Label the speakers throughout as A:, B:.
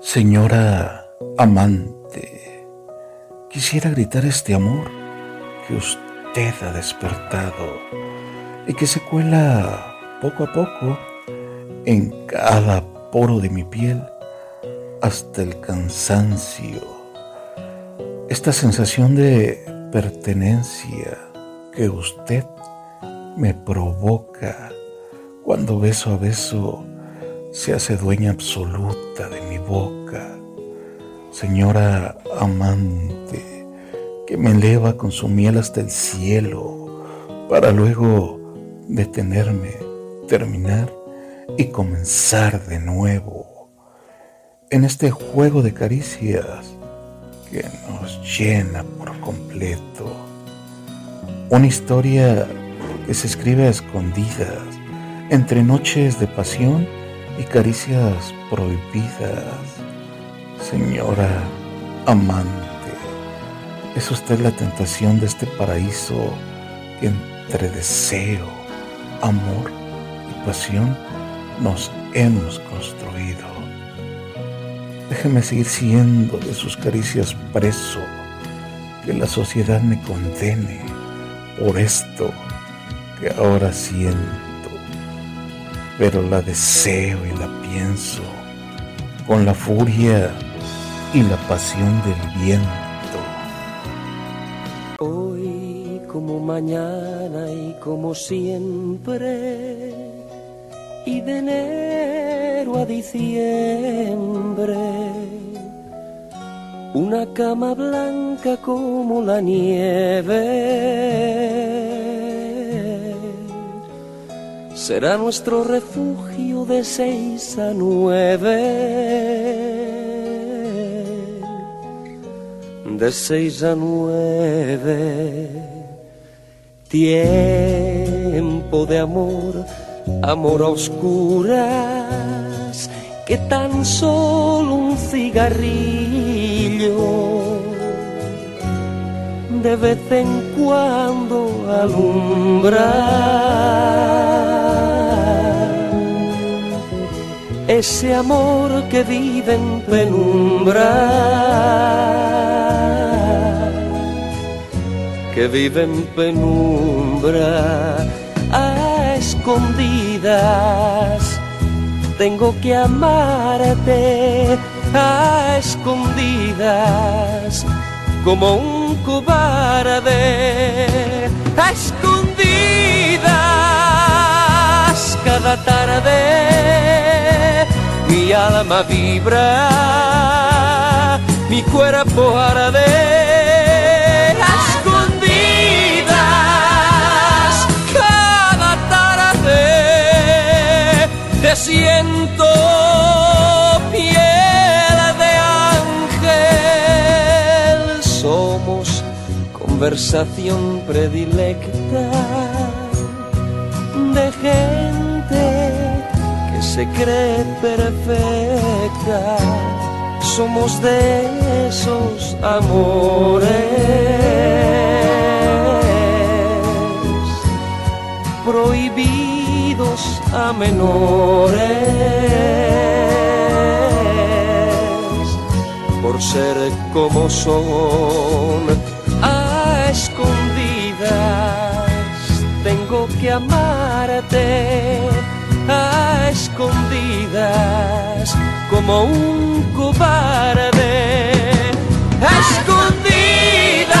A: Señora amante, quisiera gritar este amor que usted ha despertado y que se cuela poco a poco en cada poro de mi piel hasta el cansancio. Esta sensación de pertenencia que usted me provoca cuando beso a beso se hace dueña absoluta de mi boca. Señora amante, que me eleva con su miel hasta el cielo para luego detenerme, terminar y comenzar de nuevo en este juego de caricias que nos llena por completo. Una historia que se escribe a escondidas entre noches de pasión y caricias prohibidas. Señora amante, es usted la tentación de este paraíso que entre deseo, amor y pasión nos hemos construido. Déjeme seguir siendo de sus caricias preso, que la sociedad me condene por esto que ahora siento, pero la deseo y la pienso con la furia y la pasión del viento.
B: Hoy como mañana y como siempre y de enero a diciembre. Una cama blanca como la nieve será nuestro refugio de seis a nueve. De seis a nueve. Tiempo de amor amor a oscuras, que tan solo un cigarrillo de vez en cuando alumbra. Ese amor que vive en penumbra, que vive en penumbra escondidas. Tengo que amarte a escondidas, como un cobarde. A escondidas, cada tarde alma vibra, mi cuerpo arde siento piel de ángel. Somos conversación predilecta de se cree perfecta. Somos de esos amores prohibidos a menores por ser como son a escondidas tengo que amarte a escondidas como un cobarde. Escondidas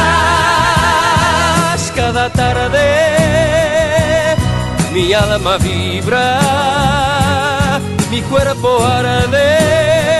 B: cada tarde mi alma vibra, mi cuerpo arde